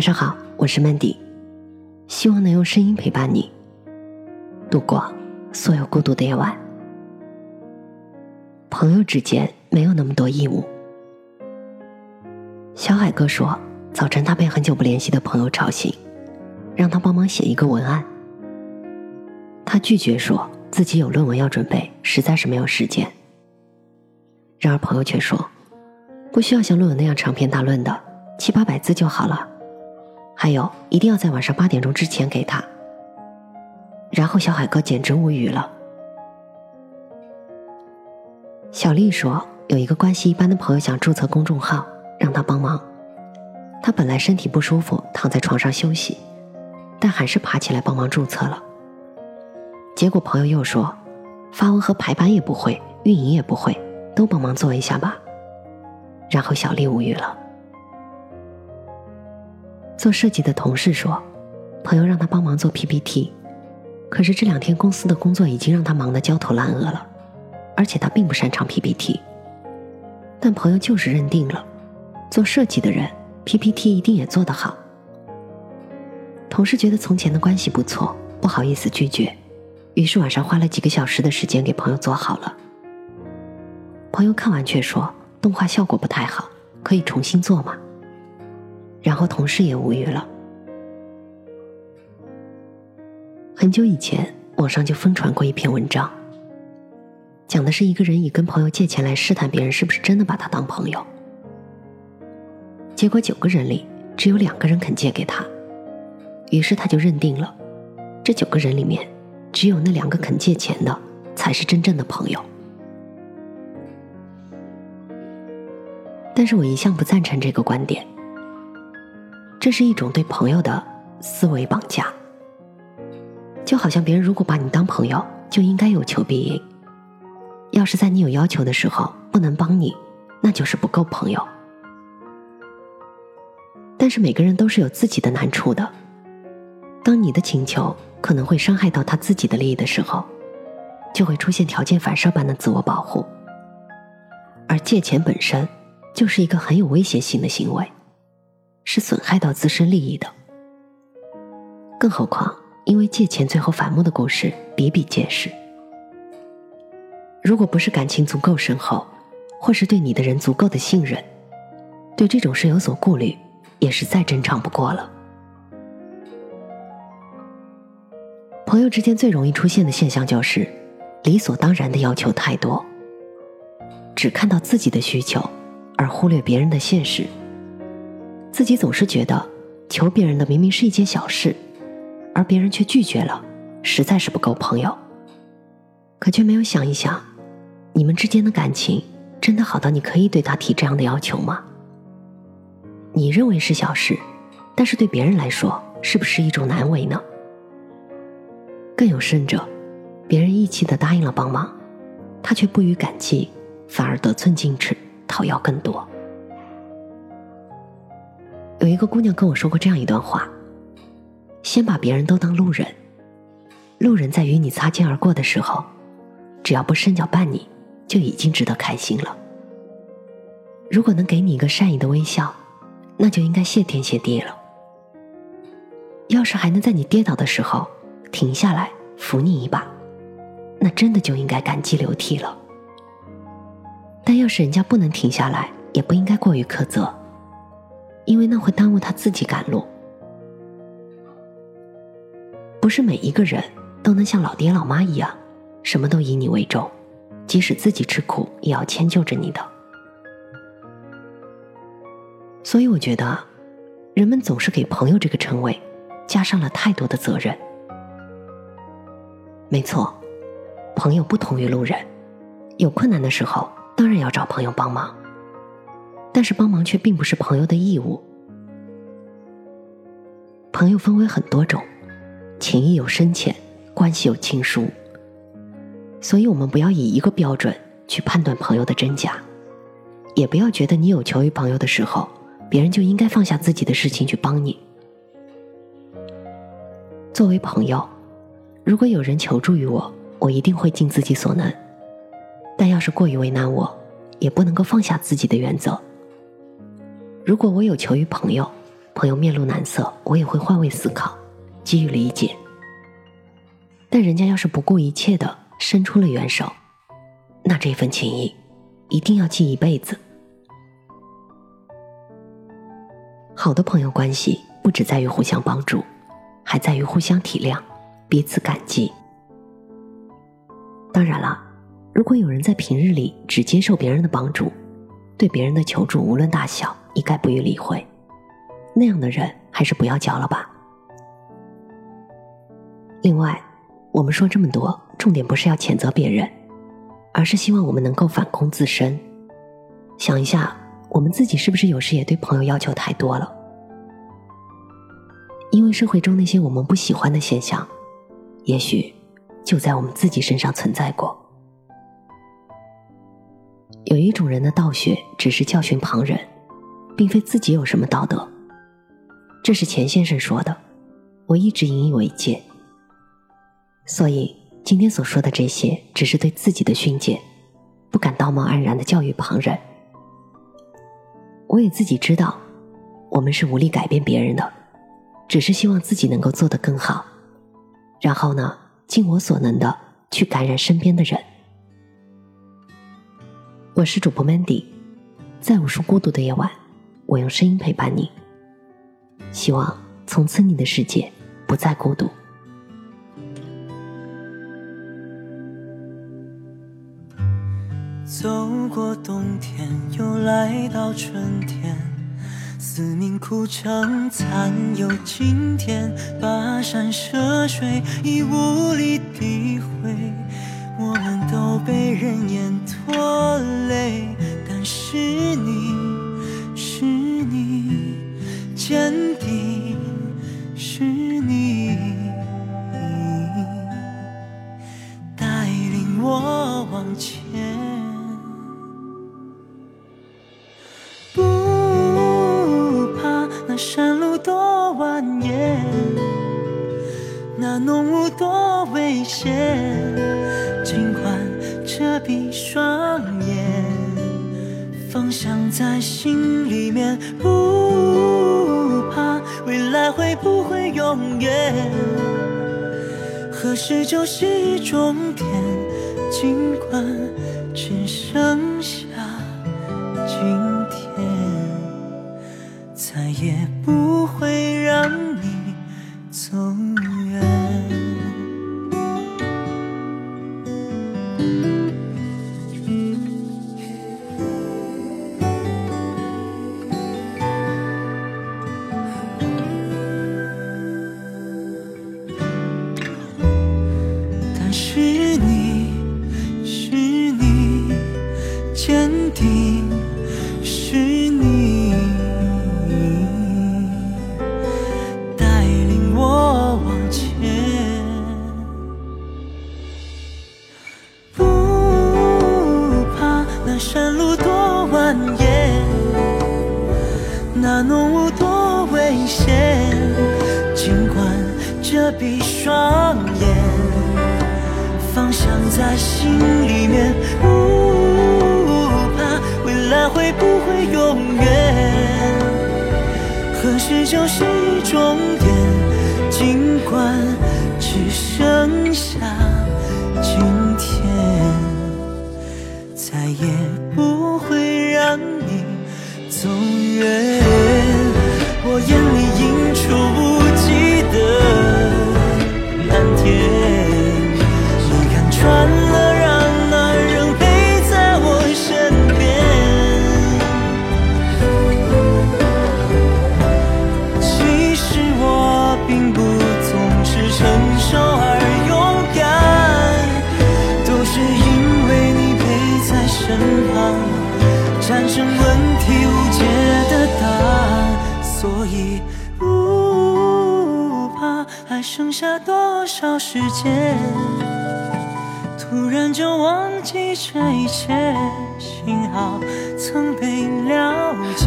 晚上好，我是 Mandy，希望能用声音陪伴你度过所有孤独的夜晚。朋友之间没有那么多义务。小海哥说，早晨他被很久不联系的朋友吵醒，让他帮忙写一个文案。他拒绝说自己有论文要准备，实在是没有时间。然而朋友却说，不需要像论文那样长篇大论的，七八百字就好了。还有，一定要在晚上八点钟之前给他。然后小海哥简直无语了。小丽说，有一个关系一般的朋友想注册公众号，让他帮忙。他本来身体不舒服，躺在床上休息，但还是爬起来帮忙注册了。结果朋友又说，发文和排版也不会，运营也不会，都帮忙做一下吧。然后小丽无语了。做设计的同事说，朋友让他帮忙做 PPT，可是这两天公司的工作已经让他忙得焦头烂额了，而且他并不擅长 PPT。但朋友就是认定了，做设计的人 PPT 一定也做得好。同事觉得从前的关系不错，不好意思拒绝，于是晚上花了几个小时的时间给朋友做好了。朋友看完却说，动画效果不太好，可以重新做吗？然后同事也无语了。很久以前，网上就疯传过一篇文章，讲的是一个人以跟朋友借钱来试探别人是不是真的把他当朋友。结果九个人里只有两个人肯借给他，于是他就认定了，这九个人里面只有那两个肯借钱的才是真正的朋友。但是我一向不赞成这个观点。这是一种对朋友的思维绑架，就好像别人如果把你当朋友，就应该有求必应。要是在你有要求的时候不能帮你，那就是不够朋友。但是每个人都是有自己的难处的，当你的请求可能会伤害到他自己的利益的时候，就会出现条件反射般的自我保护，而借钱本身就是一个很有危险性的行为。是损害到自身利益的，更何况因为借钱最后反目的故事比比皆是。如果不是感情足够深厚，或是对你的人足够的信任，对这种事有所顾虑，也是再正常不过了。朋友之间最容易出现的现象就是理所当然的要求太多，只看到自己的需求，而忽略别人的现实。自己总是觉得求别人的明明是一件小事，而别人却拒绝了，实在是不够朋友。可却没有想一想，你们之间的感情真的好到你可以对他提这样的要求吗？你认为是小事，但是对别人来说是不是一种难为呢？更有甚者，别人义气的答应了帮忙，他却不予感激，反而得寸进尺，讨要更多。有一个姑娘跟我说过这样一段话：先把别人都当路人，路人在与你擦肩而过的时候，只要不伸脚绊你，就已经值得开心了。如果能给你一个善意的微笑，那就应该谢天谢地了。要是还能在你跌倒的时候停下来扶你一把，那真的就应该感激流涕了。但要是人家不能停下来，也不应该过于苛责。因为那会耽误他自己赶路。不是每一个人都能像老爹老妈一样，什么都以你为重，即使自己吃苦也要迁就着你的。所以我觉得，人们总是给朋友这个称谓加上了太多的责任。没错，朋友不同于路人，有困难的时候当然要找朋友帮忙。但是帮忙却并不是朋友的义务。朋友分为很多种，情谊有深浅，关系有亲疏。所以，我们不要以一个标准去判断朋友的真假，也不要觉得你有求于朋友的时候，别人就应该放下自己的事情去帮你。作为朋友，如果有人求助于我，我一定会尽自己所能。但要是过于为难我，也不能够放下自己的原则。如果我有求于朋友，朋友面露难色，我也会换位思考，给予理解。但人家要是不顾一切的伸出了援手，那这份情谊一定要记一辈子。好的朋友关系不只在于互相帮助，还在于互相体谅，彼此感激。当然了，如果有人在平日里只接受别人的帮助，对别人的求助无论大小一概不予理会，那样的人还是不要交了吧。另外，我们说这么多，重点不是要谴责别人，而是希望我们能够反攻自身，想一下。我们自己是不是有时也对朋友要求太多了？因为社会中那些我们不喜欢的现象，也许就在我们自己身上存在过。有一种人的道学只是教训旁人，并非自己有什么道德。这是钱先生说的，我一直引以为戒。所以今天所说的这些，只是对自己的训诫，不敢道貌岸然的教育旁人。我也自己知道，我们是无力改变别人的，只是希望自己能够做得更好，然后呢，尽我所能的去感染身边的人。我是主播 Mandy，在无数孤独的夜晚，我用声音陪伴你，希望从此你的世界不再孤独。走过冬天，又来到春天，思念苦撑残有今天，跋山涉水已无力体会，我们都被人言那浓雾多危险，尽管遮蔽双眼，方向在心里面，不怕未来会不会永远，何时就是终点，尽管只剩下今天，再也不会让闭双眼，方向在心里面，不怕未来会不会永远，何时就是终点，尽管只剩下还剩下多少时间？突然就忘记这一切，幸好曾被了解，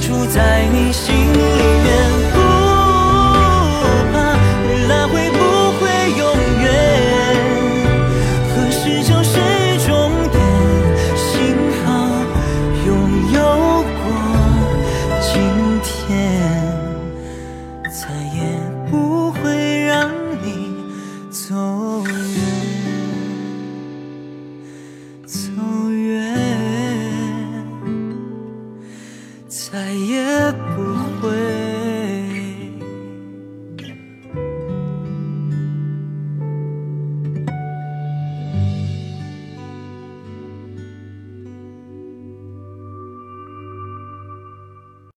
住在你心里面。